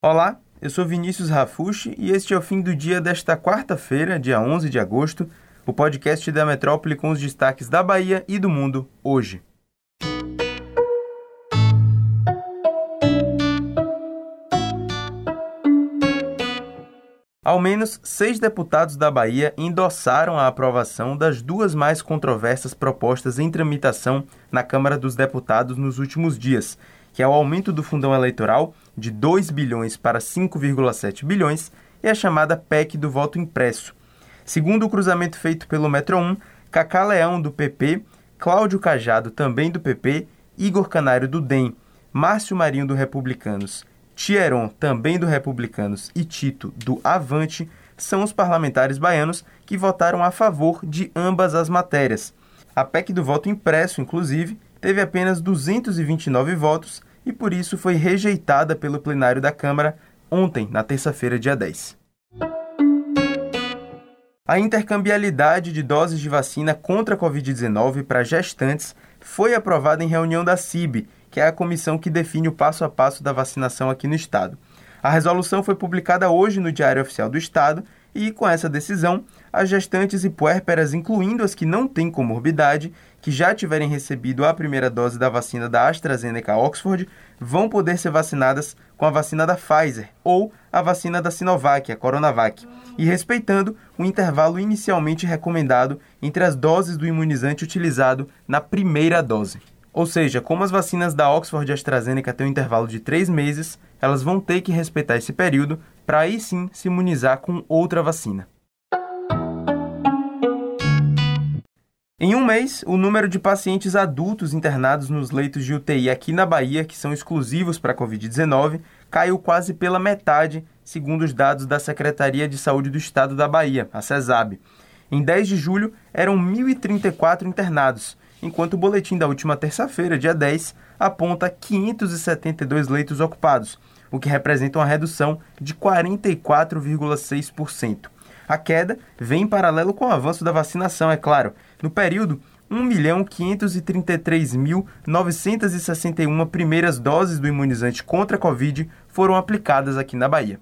Olá, eu sou Vinícius Rafushi e este é o fim do dia desta quarta-feira, dia 11 de agosto, o podcast da Metrópole com os destaques da Bahia e do mundo hoje. Ao menos seis deputados da Bahia endossaram a aprovação das duas mais controversas propostas em tramitação na Câmara dos Deputados nos últimos dias, que é o aumento do fundão eleitoral de 2 bilhões para 5,7 bilhões e a chamada PEC do voto impresso. Segundo o cruzamento feito pelo Metro 1, Cacá Leão, do PP, Cláudio Cajado, também do PP, Igor Canário, do DEM, Márcio Marinho, do Republicanos, Tieron, também do Republicanos, e Tito, do Avante, são os parlamentares baianos que votaram a favor de ambas as matérias. A PEC do voto impresso, inclusive, teve apenas 229 votos e por isso foi rejeitada pelo plenário da Câmara ontem, na terça-feira, dia 10. A intercambialidade de doses de vacina contra a Covid-19 para gestantes foi aprovada em reunião da CIB, que é a comissão que define o passo a passo da vacinação aqui no Estado. A resolução foi publicada hoje no Diário Oficial do Estado e, com essa decisão, as gestantes e puérperas, incluindo as que não têm comorbidade, que já tiverem recebido a primeira dose da vacina da AstraZeneca Oxford, vão poder ser vacinadas com a vacina da Pfizer ou a vacina da Sinovac, a Coronavac, e respeitando o intervalo inicialmente recomendado entre as doses do imunizante utilizado na primeira dose. Ou seja, como as vacinas da Oxford e AstraZeneca têm um intervalo de três meses, elas vão ter que respeitar esse período para aí sim se imunizar com outra vacina. Em um mês, o número de pacientes adultos internados nos leitos de UTI aqui na Bahia, que são exclusivos para a Covid-19, caiu quase pela metade, segundo os dados da Secretaria de Saúde do Estado da Bahia, a CESAB. Em 10 de julho, eram 1.034 internados, enquanto o boletim da última terça-feira, dia 10, aponta 572 leitos ocupados, o que representa uma redução de 44,6%. A queda vem em paralelo com o avanço da vacinação, é claro. No período, 1.533.961 primeiras doses do imunizante contra a Covid foram aplicadas aqui na Bahia.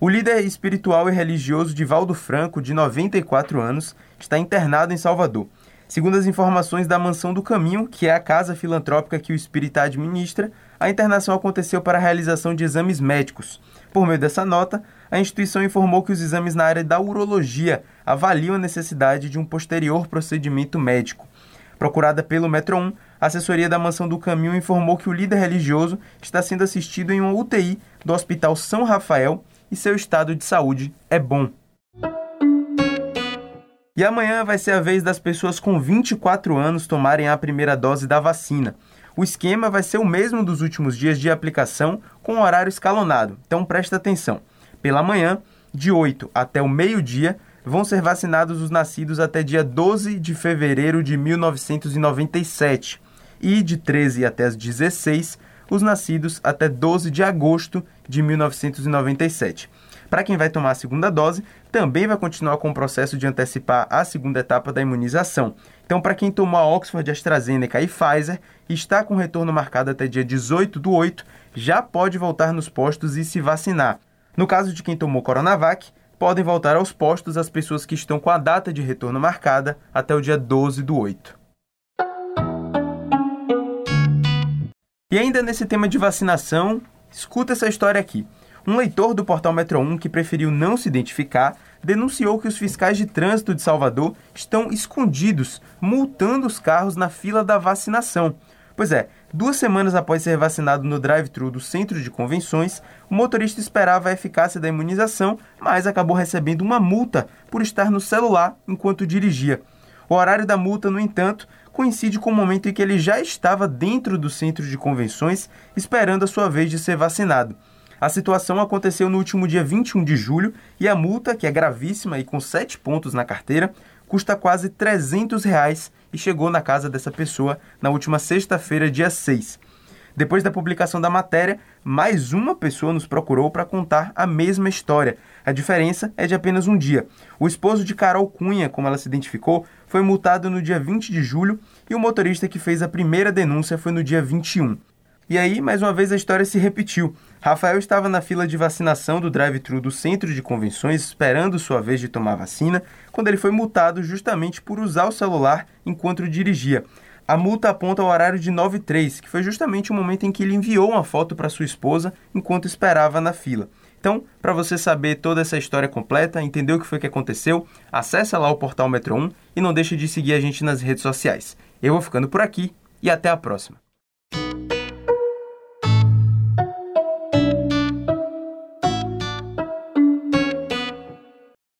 O líder espiritual e religioso Divaldo Franco, de 94 anos, está internado em Salvador. Segundo as informações da Mansão do Caminho, que é a casa filantrópica que o espírita administra, a internação aconteceu para a realização de exames médicos. Por meio dessa nota, a instituição informou que os exames na área da urologia avaliam a necessidade de um posterior procedimento médico. Procurada pelo Metro 1, a assessoria da Mansão do Caminho informou que o líder religioso está sendo assistido em uma UTI do Hospital São Rafael e seu estado de saúde é bom. E amanhã vai ser a vez das pessoas com 24 anos tomarem a primeira dose da vacina. O esquema vai ser o mesmo dos últimos dias de aplicação, com horário escalonado. Então presta atenção. Pela manhã, de 8 até o meio-dia, vão ser vacinados os nascidos até dia 12 de fevereiro de 1997 e de 13 até as 16 os nascidos até 12 de agosto de 1997. Para quem vai tomar a segunda dose, também vai continuar com o processo de antecipar a segunda etapa da imunização. Então, para quem tomou a Oxford, AstraZeneca e Pfizer e está com retorno marcado até dia 18 do 8, já pode voltar nos postos e se vacinar. No caso de quem tomou Coronavac, podem voltar aos postos as pessoas que estão com a data de retorno marcada até o dia 12 do 8. E ainda nesse tema de vacinação, escuta essa história aqui. Um leitor do portal Metro 1 que preferiu não se identificar denunciou que os fiscais de trânsito de Salvador estão escondidos, multando os carros na fila da vacinação. Pois é, duas semanas após ser vacinado no drive-thru do centro de convenções, o motorista esperava a eficácia da imunização, mas acabou recebendo uma multa por estar no celular enquanto dirigia. O horário da multa, no entanto, coincide com o momento em que ele já estava dentro do centro de convenções, esperando a sua vez de ser vacinado. A situação aconteceu no último dia 21 de julho e a multa, que é gravíssima e com 7 pontos na carteira, custa quase 300 reais e chegou na casa dessa pessoa na última sexta-feira, dia 6. Depois da publicação da matéria, mais uma pessoa nos procurou para contar a mesma história. A diferença é de apenas um dia. O esposo de Carol Cunha, como ela se identificou, foi multado no dia 20 de julho e o motorista que fez a primeira denúncia foi no dia 21. E aí, mais uma vez, a história se repetiu. Rafael estava na fila de vacinação do drive-thru do centro de convenções, esperando sua vez de tomar vacina, quando ele foi multado justamente por usar o celular enquanto dirigia. A multa aponta o horário de 9 3, que foi justamente o momento em que ele enviou uma foto para sua esposa enquanto esperava na fila. Então, para você saber toda essa história completa, entender o que foi que aconteceu, acesse lá o portal Metro 1 e não deixe de seguir a gente nas redes sociais. Eu vou ficando por aqui e até a próxima.